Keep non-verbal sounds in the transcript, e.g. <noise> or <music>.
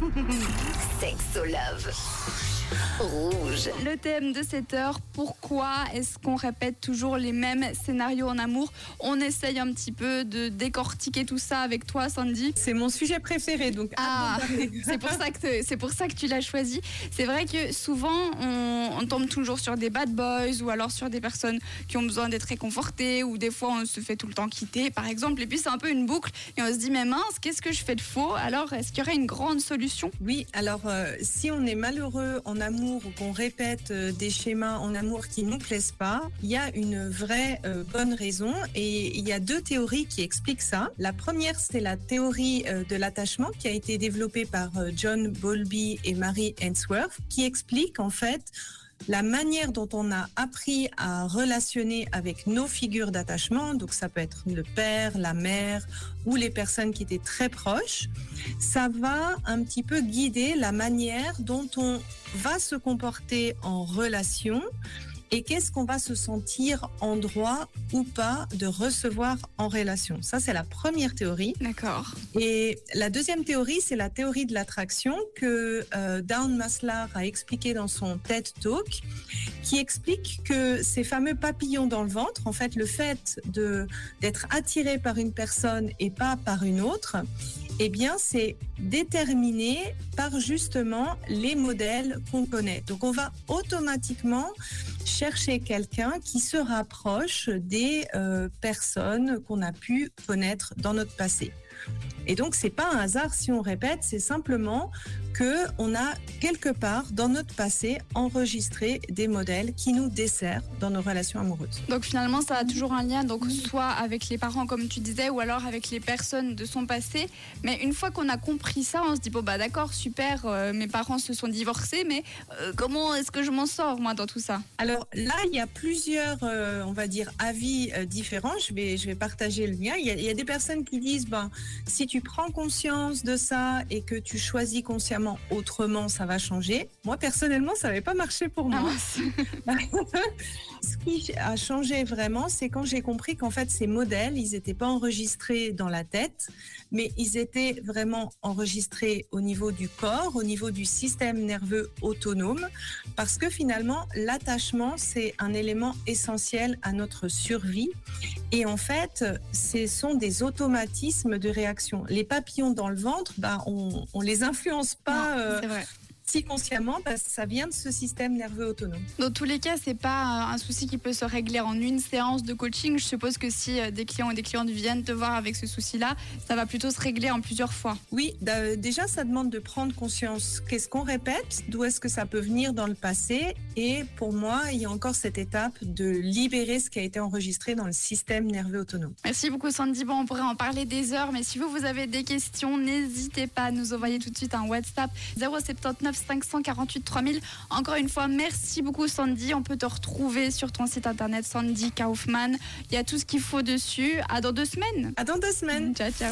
<laughs> Sexo Love. Rouge. Le thème de cette heure, pourquoi est-ce qu'on répète toujours les mêmes scénarios en amour? On essaye un petit peu de décortiquer tout ça avec toi, Sandy. C'est mon sujet préféré, donc ah, <laughs> c'est pour ça que c'est pour ça que tu l'as choisi. C'est vrai que souvent on, on, tombe toujours sur des bad boys ou alors sur des personnes qui ont besoin d'être réconfortées ou des fois on se fait tout le temps quitter, par exemple. Et puis c'est un peu une boucle et on se dit mais mince, qu'est-ce que je fais de faux? Alors est-ce qu'il y aurait une grande solution Oui, alors euh, si on est malheureux en amour ou qu'on répète euh, des schémas en amour qui nous plaisent pas, il y a une vraie euh, bonne raison et il y a deux théories qui expliquent ça. La première, c'est la théorie de l'attachement qui a été développée par John Bowlby et Mary Ainsworth, qui explique en fait la manière dont on a appris à relationner avec nos figures d'attachement, donc ça peut être le père, la mère ou les personnes qui étaient très proches, ça va un petit peu guider la manière dont on va se comporter en relation et qu'est-ce qu'on va se sentir en droit ou pas de recevoir en relation? Ça, c'est la première théorie. D'accord. Et la deuxième théorie, c'est la théorie de l'attraction que euh, Down Maslar a expliqué dans son TED Talk, qui explique que ces fameux papillons dans le ventre, en fait, le fait de d'être attiré par une personne et pas par une autre, eh bien, c'est déterminé par justement les modèles qu'on connaît. Donc, on va automatiquement chercher quelqu'un qui se rapproche des euh, personnes qu'on a pu connaître dans notre passé. Et donc, c'est pas un hasard si on répète, c'est simplement que on a quelque part dans notre passé enregistré des modèles qui nous desserrent dans nos relations amoureuses. Donc finalement, ça a toujours un lien, donc soit avec les parents comme tu disais, ou alors avec les personnes de son passé. Mais une fois qu'on a compris ça, on se dit bon bah d'accord, super, euh, mes parents se sont divorcés, mais euh, comment est-ce que je m'en sors moi dans tout ça? Alors là, il y a plusieurs, euh, on va dire, avis différents. Je vais, je vais partager le mien. Il y, a, il y a des personnes qui disent ben si tu prends conscience de ça et que tu choisis consciemment autrement, ça va changer. Moi, personnellement, ça n'avait pas marché pour moi. Ah, <laughs> Ce qui a changé vraiment, c'est quand j'ai compris qu'en fait, ces modèles, ils n'étaient pas enregistrés dans la tête, mais ils étaient vraiment enregistrés au niveau du corps, au niveau du système nerveux autonome, parce que finalement, l'attachement, c'est un élément essentiel à notre survie. Et en fait, ce sont des automatismes de réaction. Les papillons dans le ventre, bah, on, on les influence pas non, euh. Si consciemment que ça vient de ce système nerveux autonome. Dans tous les cas, c'est pas euh, un souci qui peut se régler en une séance de coaching. Je suppose que si euh, des clients et des clientes viennent te voir avec ce souci-là, ça va plutôt se régler en plusieurs fois. Oui, da- déjà, ça demande de prendre conscience. Qu'est-ce qu'on répète D'où est-ce que ça peut venir dans le passé Et pour moi, il y a encore cette étape de libérer ce qui a été enregistré dans le système nerveux autonome. Merci beaucoup Sandy. Bon, on pourrait en parler des heures, mais si vous, vous avez des questions, n'hésitez pas à nous envoyer tout de suite un WhatsApp 079 548 3000. Encore une fois, merci beaucoup Sandy. On peut te retrouver sur ton site internet Sandy Kaufman. Il y a tout ce qu'il faut dessus. À dans deux semaines. À dans deux semaines. Ciao, ciao.